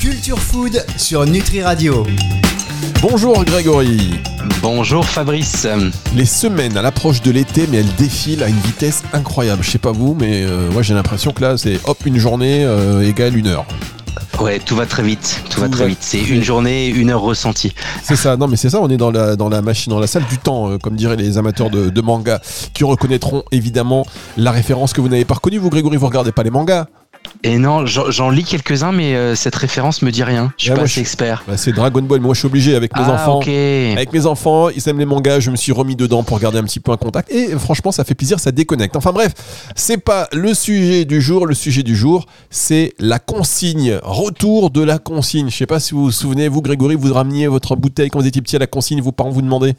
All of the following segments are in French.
Culture Food sur Nutri Radio. Bonjour Grégory. Bonjour Fabrice. Les semaines à l'approche de l'été, mais elles défilent à une vitesse incroyable. Je sais pas vous, mais euh, moi j'ai l'impression que là c'est hop une journée euh, égale une heure. Ouais, tout va très vite. Tout, va très va vite. C'est une journée, une heure ressentie. C'est ça, non mais c'est ça, on est dans la, dans la machine, dans la salle du temps, euh, comme diraient les amateurs de, de manga, qui reconnaîtront évidemment la référence que vous n'avez pas reconnue. Vous Grégory, vous regardez pas les mangas Et non, j'en lis quelques-uns, mais euh, cette référence me dit rien. Je suis Ah, pas assez je- expert. Bah, C'est Dragon Ball, moi je suis obligé avec mes ah, enfants. ok. Avec mes enfants, ils aiment les mangas, je me suis remis dedans pour garder un petit peu un contact. Et franchement, ça fait plaisir, ça déconnecte. Enfin bref, c'est pas le sujet du jour. Le sujet du jour, c'est la consigne. Retour de la consigne. Je sais pas si vous vous souvenez, vous Grégory, vous rameniez votre bouteille quand vous étiez petit à la consigne, vos parents vous demandaient.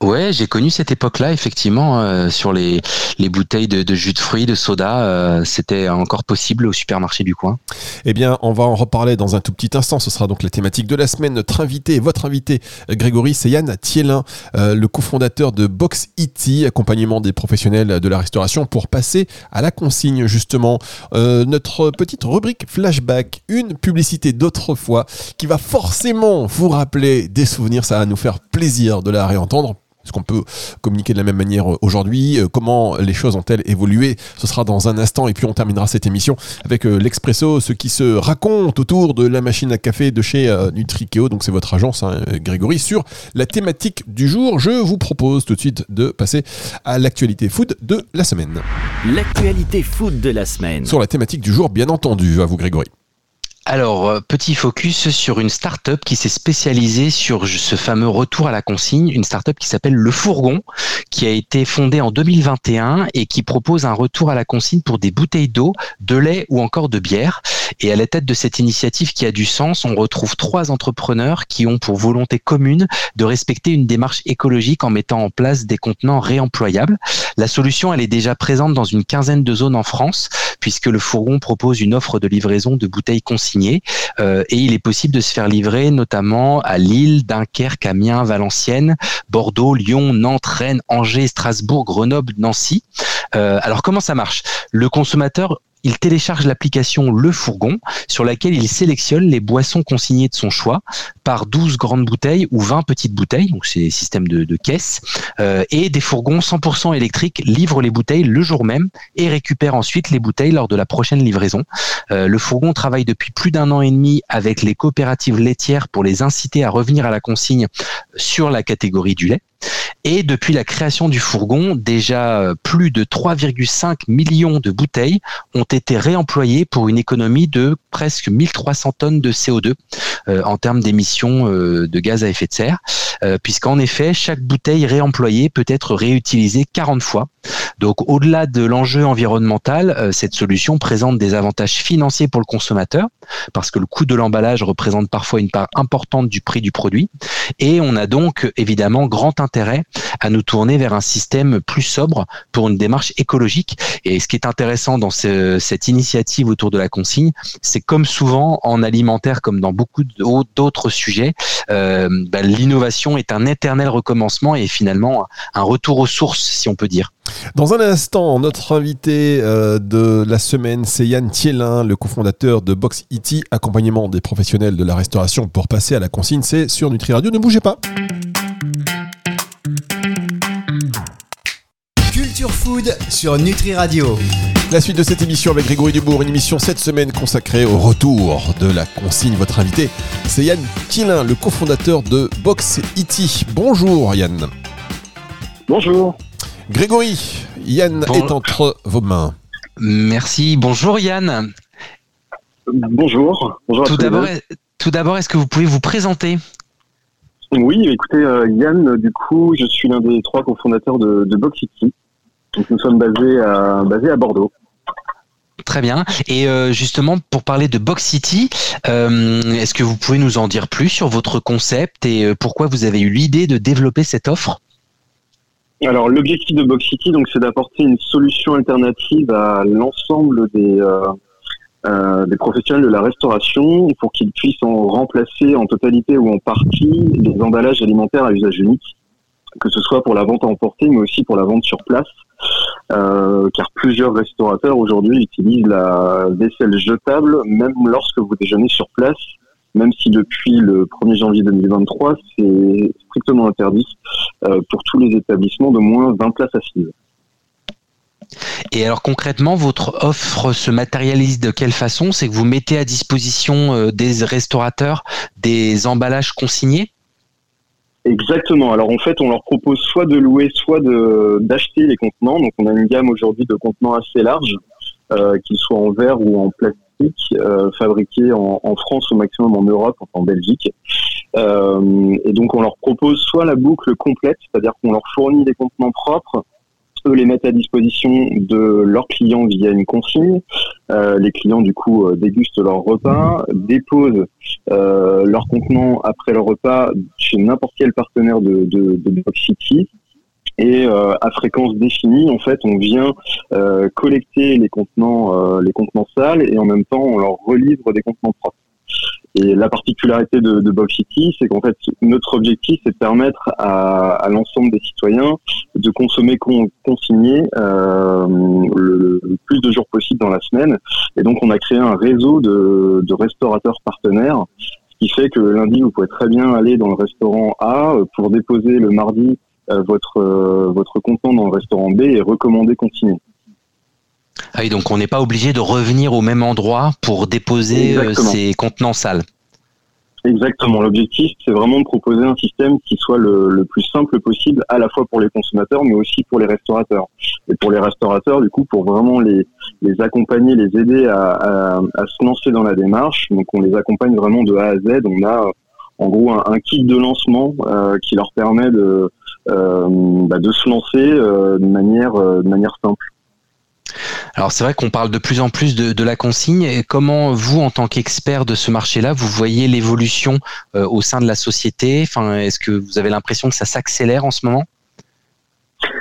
Ouais, j'ai connu cette époque-là, effectivement, euh, sur les, les bouteilles de, jus de fruits, de soda. euh, C'était encore possible au supermarché du coin. Eh bien, on va en reparler dans un tout petit instant. Ce sera donc la thématique de la semaine. Notre invité, votre invité, Grégory, c'est Yann Thielin, euh, le cofondateur de Box Iti, accompagnement des professionnels de la restauration pour passer à la consigne, justement. Notre petite rubrique flashback, une publicité d'autrefois qui va forcément vous rappeler des souvenirs. Ça va nous faire plaisir de la réentendre. Est-ce qu'on peut communiquer de la même manière euh, aujourd'hui Euh, Comment les choses ont-elles évolué? Ce sera dans un instant et puis on terminera cette émission avec euh, l'Expresso, ce qui se raconte autour de la machine à café de chez Nutrikeo, donc c'est votre agence hein, Grégory, sur la thématique du jour. Je vous propose tout de suite de passer à l'actualité food de la semaine. L'actualité food de la semaine. Sur la thématique du jour, bien entendu, à vous Grégory. Alors, euh, petit focus sur une start-up qui s'est spécialisée sur ce fameux retour à la consigne, une start-up qui s'appelle Le Fourgon, qui a été fondée en 2021 et qui propose un retour à la consigne pour des bouteilles d'eau, de lait ou encore de bière. Et à la tête de cette initiative qui a du sens, on retrouve trois entrepreneurs qui ont pour volonté commune de respecter une démarche écologique en mettant en place des contenants réemployables. La solution, elle est déjà présente dans une quinzaine de zones en France, puisque le Fourgon propose une offre de livraison de bouteilles consignées euh, et il est possible de se faire livrer notamment à Lille, Dunkerque, Amiens, Valenciennes, Bordeaux, Lyon, Nantes, Rennes, Angers, Strasbourg, Grenoble, Nancy. Euh, alors comment ça marche? Le consommateur il télécharge l'application Le Fourgon sur laquelle il sélectionne les boissons consignées de son choix par 12 grandes bouteilles ou 20 petites bouteilles, donc c'est système de, de caisse, euh, et des fourgons 100% électriques livrent les bouteilles le jour même et récupèrent ensuite les bouteilles lors de la prochaine livraison. Euh, le fourgon travaille depuis plus d'un an et demi avec les coopératives laitières pour les inciter à revenir à la consigne sur la catégorie du lait. Et depuis la création du fourgon, déjà euh, plus de 3,5 millions de bouteilles ont été réemployées pour une économie de presque 1300 tonnes de CO2 euh, en termes d'émissions euh, de gaz à effet de serre, puisqu'en effet, chaque bouteille réemployée peut être réutilisée 40 fois. Donc au-delà de l'enjeu environnemental, euh, cette solution présente des avantages financiers pour le consommateur, parce que le coût de l'emballage représente parfois une part importante du prix du produit. Et on a donc évidemment grand intérêt à nous tourner vers un système plus sobre pour une démarche écologique. Et ce qui est intéressant dans ce- cette initiative autour de la consigne, c'est comme souvent en alimentaire, comme dans beaucoup d'au- d'autres sujets, euh, bah, l'innovation est un éternel recommencement et finalement un retour aux sources, si on peut dire. Dans un instant, notre invité euh, de la semaine, c'est Yann Thielin, le cofondateur de Box Iti, accompagnement des professionnels de la restauration pour passer à la consigne. C'est sur Nutri Radio. Ne bougez pas. Culture Food sur Nutri Radio. La suite de cette émission avec Grégory Dubourg, une émission cette semaine consacrée au retour de la consigne. Votre invité, c'est Yann Thielin, le cofondateur de Box Iti. Bonjour Yann. Bonjour. Grégory, Yann Bon- est entre vos mains. Merci. Bonjour Yann. Bonjour. Bonjour à Tout d'abord, tout d'abord, est-ce que vous pouvez vous présenter? Oui, écoutez, euh, Yann, du coup, je suis l'un des trois cofondateurs de, de Box City. Donc, nous sommes basés à, basés à Bordeaux. Très bien. Et euh, justement, pour parler de Box City, euh, est-ce que vous pouvez nous en dire plus sur votre concept et pourquoi vous avez eu l'idée de développer cette offre? Alors, l'objectif de Box City, donc, c'est d'apporter une solution alternative à l'ensemble des, euh, euh, des professionnels de la restauration pour qu'ils puissent en remplacer en totalité ou en partie les emballages alimentaires à usage unique. que ce soit pour la vente à emporter, mais aussi pour la vente sur place, euh, car plusieurs restaurateurs aujourd'hui utilisent la vaisselle jetable, même lorsque vous déjeunez sur place, même si depuis le 1er janvier 2023, c'est strictement interdit euh, pour tous les établissements de moins 20 places assises. Et alors concrètement, votre offre se matérialise de quelle façon? C'est que vous mettez à disposition euh, des restaurateurs des emballages consignés? Exactement. Alors en fait, on leur propose soit de louer, soit de d'acheter les contenants. Donc on a une gamme aujourd'hui de contenants assez large, euh, qu'ils soient en verre ou en plastique, euh, fabriqués en, en, France au maximum en Europe, enfin en Belgique. Euh, et donc on leur propose soit la boucle complète, c'est-à-dire qu'on leur fournit des contenants propres, eux les mettent à disposition de leurs clients via une consigne. Euh, les clients du coup euh, dégustent leur repas, déposent euh, leur contenant après leur repas chez n'importe quel partenaire de, de, de Box City. Et euh, à fréquence définie, en fait, on vient euh, collecter les contenants, les contenants sales et en même temps, on leur relivre des contenants propres. Et la particularité de, de Box City, c'est qu'en fait, notre objectif, c'est de permettre à, à l'ensemble des citoyens de consommer con, consigné euh, le, le, plus de jours possible dans la semaine. Et donc, on a créé un réseau de, de restaurateurs partenaires, ce qui fait que lundi, vous pouvez très bien aller dans le restaurant A pour déposer le mardi euh, votre euh, votre contenant dans le restaurant B et recommander consigné. Ah oui, donc on n'est pas obligé de revenir au même endroit pour déposer euh, ces contenants sales. Exactement. L'objectif, c'est vraiment de proposer un système qui soit le, le, plus simple possible, à la fois pour les consommateurs, mais aussi pour les restaurateurs. Et pour les restaurateurs, du coup, pour vraiment les, les accompagner, les aider à, à, à, se lancer dans la démarche. Donc, on les accompagne vraiment de A à Z. On a, en gros, un, un kit de lancement euh, qui leur permet de, bah, de se lancer euh, de manière, euh, de manière simple. Alors c'est vrai qu'on parle de plus en plus de, de, la consigne. Et comment vous, en tant qu'expert de ce marché-là, vous voyez l'évolution euh, au sein de la société? Enfin, est-ce que vous avez l'impression que ça s'accélère en ce moment?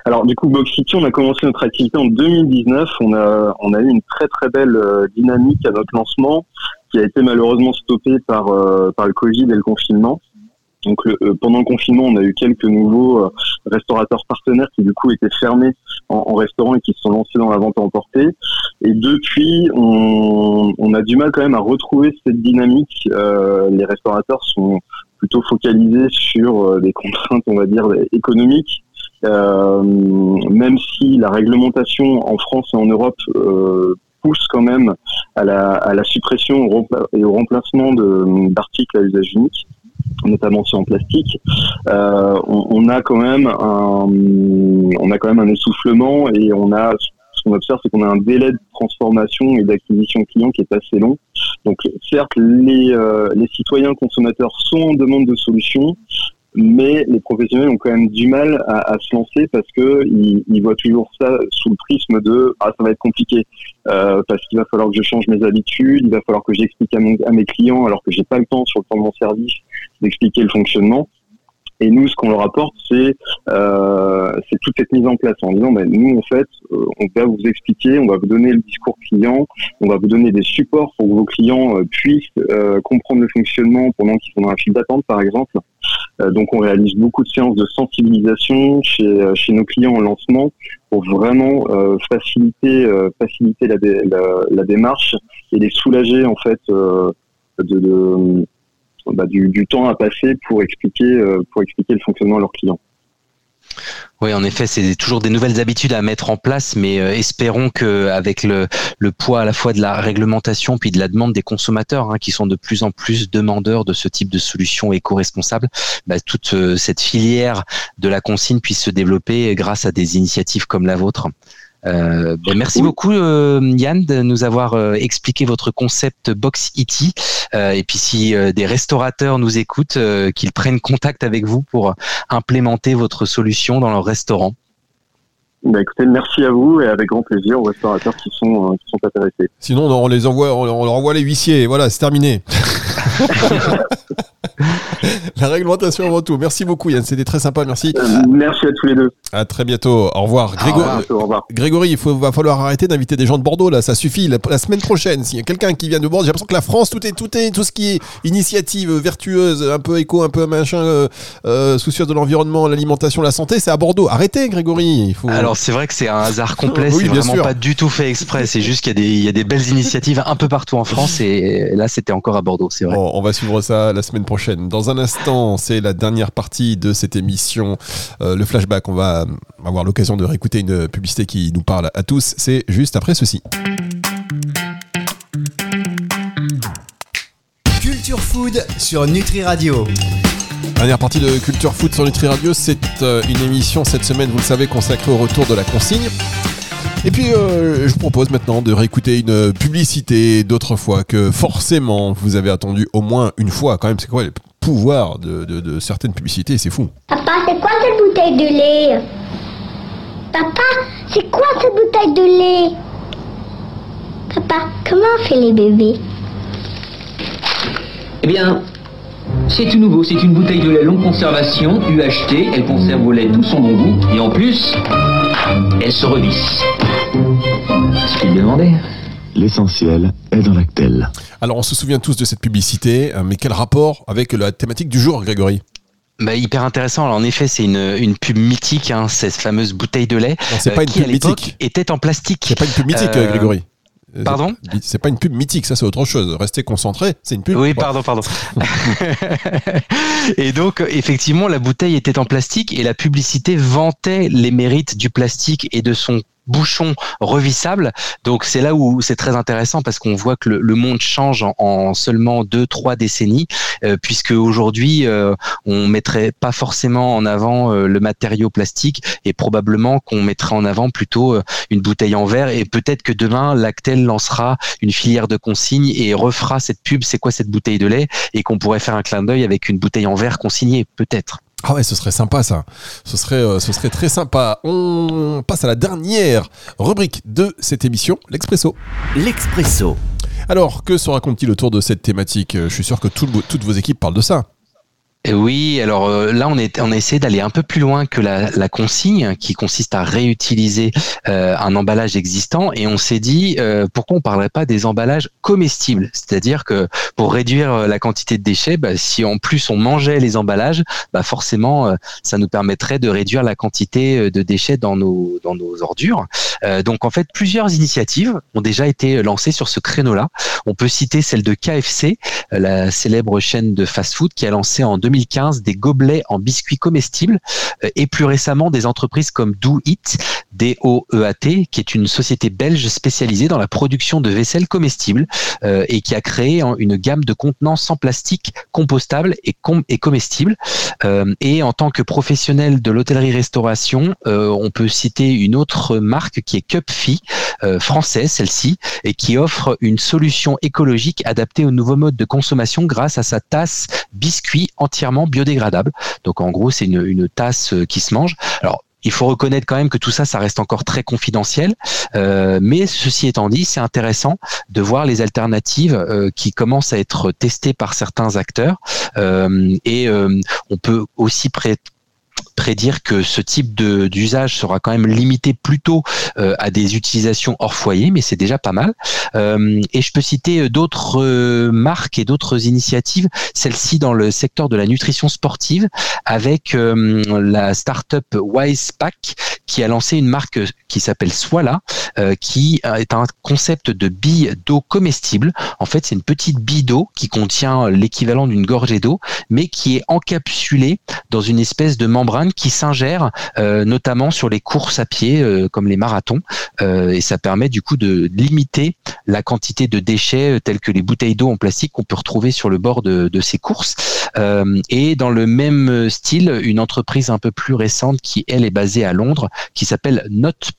Alors du coup, Box City, on a commencé notre activité en 2019. On a on a eu une très très belle euh, dynamique à notre lancement, qui a été malheureusement stoppée par euh, par le Covid et le confinement. Donc euh, pendant le confinement, on a eu quelques nouveaux euh, restaurateurs partenaires qui du coup étaient fermés en, en, restaurant et qui se sont lancés dans la vente à emporter. Et depuis, on, on, a du mal quand même à retrouver cette dynamique. Euh, les restaurateurs sont plutôt focalisés sur des contraintes, on va dire, économiques. Euh, même si la réglementation en France et en Europe euh, pousse quand même à la, à la suppression et au remplacement d'articles à usage unique notamment sur en plastique, euh, on, on, a quand même un, on a quand même un essoufflement et on a ce qu'on observe, c'est qu'on a un délai de transformation et d'acquisition client qui est assez long. Donc, certes, les, euh, les citoyens consommateurs sont en demande de solutions, mais les professionnels ont quand même du mal à, à se lancer parce que ils, ils, voient toujours ça sous le prisme de ah ça va être compliqué euh, parce qu'il va falloir que je change mes habitudes, il va falloir que j'explique à, à, mes clients alors que j'ai pas le temps sur le temps de mon service d'expliquer le fonctionnement. Et nous, ce qu'on leur apporte, c'est euh, toute cette mise en place en disant, ben, nous, en fait, euh, on va vous expliquer, on va vous donner le discours client, on va vous donner des supports pour que vos clients euh, puissent euh, comprendre le fonctionnement pendant qu'ils sont dans un fil d'attente, par exemple. Euh, donc, on réalise beaucoup de séances de sensibilisation chez, euh, chez nos clients en lancement pour vraiment faciliter, faciliter la, la, la, démarche et les soulager, en fait, de, de bah, du, du, temps à passer pour expliquer, euh, pour expliquer le fonctionnement à leurs clients. Oui, en effet, c'est toujours des nouvelles habitudes à mettre en place, mais euh, espérons que avec le, le, poids à la fois de la réglementation puis de la demande des consommateurs, hein, qui sont de plus en plus demandeurs de ce type de solutions éco-responsables, bah, toute euh, cette filière de la consigne puisse se développer grâce à des initiatives comme la vôtre. Euh, ben merci beaucoup euh, Yann de nous avoir euh, expliqué votre concept Box E.T. et puis si euh, des restaurateurs nous écoutent, euh, qu'ils prennent contact avec vous pour implémenter votre solution dans leur restaurant. Bah écoutez, merci à vous et avec grand plaisir aux restaurateurs qui sont, qui sont intéressés. Sinon, on les envoie, on leur envoie les huissiers. Voilà, c'est terminé. La réglementation avant tout. Merci beaucoup Yann, c'était très sympa, merci. Euh, merci à tous les deux. À très bientôt. Au revoir. Au Grégo- revoir. Au revoir. Grégory, il faut, va falloir arrêter d'inviter des gens de Bordeaux là, ça suffit. La, la semaine prochaine, s'il y a quelqu'un qui vient de Bordeaux, j'ai l'impression que la France, tout est, tout est, tout ce qui est initiative vertueuse, un peu éco, un peu machin, euh, euh, soucieuse de l'environnement, l'alimentation, la santé, c'est à Bordeaux. Arrêtez, Grégory. Il faut. Alors c'est vrai que c'est un hasard complet, Oui, c'est bien vraiment sûr. pas du tout fait exprès, c'est juste qu'il y, a des- il y a des belles initiatives un peu partout en France et là c'était encore à Bordeaux, c'est vrai. On va suivre ça la semaine prochaine. Dans un instant, c'est la dernière partie de cette émission, euh, le flashback. On va avoir l'occasion de réécouter une publicité qui nous parle à tous. C'est juste après ceci. Culture Food sur Nutri Radio. Dernière partie de Culture Foot sur Nutri Radio, c'est euh, une émission cette semaine, vous le savez, consacrée au retour de la consigne. Et puis, euh, je vous propose maintenant de réécouter une publicité d'autrefois que forcément vous avez attendu au moins une fois. Quand même, c'est quoi le pouvoir de, de- de certaines publicités C'est fou. Papa, c'est quoi cette bouteille de lait? Papa, c'est quoi cette bouteille de lait? Papa, comment on fait les bébés? Eh bien, c'est tout nouveau. C'est une bouteille de lait longue conservation, UHT. Elle conserve au lait tout son bon goût. Et en plus, elle se revisse. Ce qu'il demandait. L'essentiel est dans Lactel. Alors, on se souvient tous de cette publicité, euh, mais quel rapport avec la thématique du jour, Grégory? Bah, hyper intéressant, alors en effet c'est une, une pub mythique, hein, cette fameuse bouteille de lait, Non, c'est euh, pas une qui pub mythique. était en plastique. C'est pas une pub mythique, Euh, Grégory. Euh, pardon? C'est- pas une pub mythique, ça c'est autre chose. Restez concentré, c'est une pub. Oui, pardon, pardon. et donc, effectivement, la bouteille était en plastique et la publicité vantait les mérites du plastique et de son bouchon revissable. Donc c'est là où c'est très intéressant parce qu'on voit que le, monde change en, en seulement deux, trois décennies, euh, puisque aujourd'hui euh, on mettrait pas forcément en avant euh, le matériau plastique et probablement qu'on mettrait en avant plutôt euh, une bouteille en verre et peut-être que demain Lactel lancera une filière de consigne et refera cette pub c'est quoi cette bouteille de lait et qu'on pourrait faire un clin d'œil avec une bouteille en verre consignée peut-être. Ah ouais, ce serait sympa ça. Ce serait, euh, ce serait très sympa. On passe à la dernière rubrique de cette émission, l'expresso. L'Expresso. Alors, que se raconte-t-il autour de cette thématique? Je suis sûr que tout toutes vos équipes parlent de ça. Et oui, alors euh, là on, est, on a essayé d'aller un peu plus loin que la, la consigne qui consiste à réutiliser euh, un emballage existant et on s'est dit euh, pourquoi on parlerait pas des emballages comestibles, c'est-à-dire que pour réduire euh, la quantité de déchets, bah, si en plus on mangeait les emballages, bah forcément euh, ça nous permettrait de réduire la quantité euh, de déchets dans nos dans nos ordures. Euh, donc en fait plusieurs initiatives ont déjà été lancées sur ce créneau-là. On peut citer celle de KFC, euh, la célèbre chaîne de fast-food qui a lancé en 2015 des gobelets en biscuits comestibles euh, et plus récemment des entreprises comme Do It, D-O-E-A-T, qui est une société belge spécialisée dans la production de vaisselle comestible euh, et qui a créé une gamme de contenants sans plastique, compostables et, com- et comestibles. Euh, et en tant que professionnel de l'hôtellerie-restauration, on peut citer une autre marque qui est Cupfi, française celle-ci, et qui offre une solution écologique adaptée au nouveau mode de consommation grâce à sa tasse biscuit biodégradable. Donc en gros, c'est une, tasse euh, qui se mange. Alors il faut reconnaître quand même que tout ça, ça reste encore très confidentiel. Euh, mais ceci étant dit, c'est intéressant de voir les alternatives euh, qui commencent à être testées par certains acteurs. Et on peut aussi pré- prédire que ce type d'usage sera quand même limité plutôt euh, à des utilisations hors foyer, mais c'est déjà pas mal. Euh, et je peux citer d'autres euh, marques et d'autres initiatives, celle-ci dans le secteur de la nutrition sportive, avec la start-up Wisepack qui a lancé une marque qui s'appelle Swala, qui est un concept de bille d'eau comestible. En fait, c'est une petite bille d'eau qui contient l'équivalent d'une gorgée d'eau, mais qui est encapsulée dans une espèce de membrane qui s'ingère euh, notamment sur les courses à pied euh, comme les marathons. Euh, et ça permet du coup de limiter la quantité de déchets tels que les bouteilles d'eau en plastique qu'on peut retrouver sur le bord de, de ces courses. Et dans le même style une entreprise un peu plus récente qui elle est basée à Londres qui s'appelle Note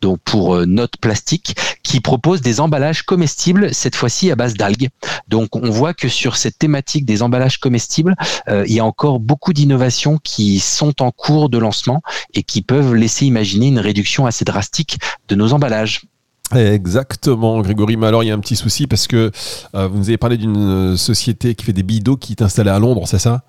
donc pour Note Plastique qui propose des emballages comestibles cette fois-ci à base d'algues. Donc on voit que sur cette thématique des emballages comestibles euh, il y a encore beaucoup d'innovations qui sont en cours de lancement et qui peuvent laisser imaginer une réduction assez drastique de nos emballages. Exactement, Grégory. Mais alors, il y a un petit souci parce que euh, vous nous avez parlé d'une euh, société qui fait des billes d'eau qui est installée à Londres, c'est ça?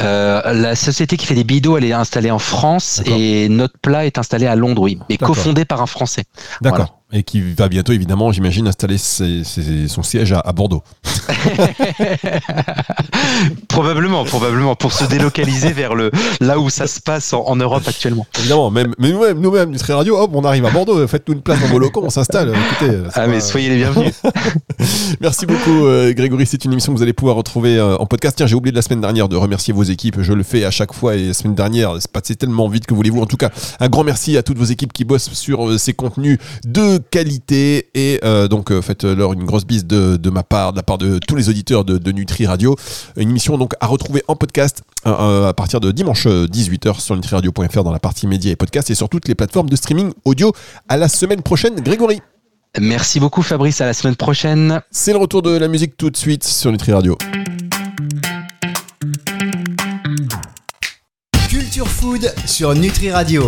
Euh, la société qui fait des bidots, elle est installée en France et notre plat est installé à Londres, oui, mais D'accord. cofondé par un Français. D'accord. Et qui va bientôt, évidemment, j'imagine, installer ses- ses- son siège à, à Bordeaux. Probablement, probablement, pour se délocaliser vers le là où ça se passe en, en Europe actuellement. Évidemment, même, mais nous-mêmes, nous-mêmes, Nutri Radio, hop, on arrive à Bordeaux, faites-nous une place dans vos locaux, on s'installe. Écoutez, c'est Ah mais pas- soyez les bienvenus. Merci beaucoup, euh, Grégory. C'est une émission que vous allez pouvoir retrouver euh, en podcast. Tiens, j'ai oublié de la semaine dernière de remercier vos équipes. Je le fais à chaque fois et la semaine dernière, c'est passé tellement vite que voulez-vous. En tout cas, un grand merci à toutes vos équipes qui bossent sur euh, ces contenus de qualité et euh, donc euh, faites-leur une grosse bise de, de ma part, de la part de tous les auditeurs de, de Nutri Radio. Une émission donc à retrouver en podcast euh, à partir de dimanche euh, 18h sur nutriradio.fr dans la partie médias et podcasts et sur toutes les plateformes de streaming audio. À la semaine prochaine, Grégory. Merci beaucoup Fabrice, à la semaine prochaine. C'est le retour de la musique tout de suite sur Nutri Radio. Culture Food sur Nutri Radio.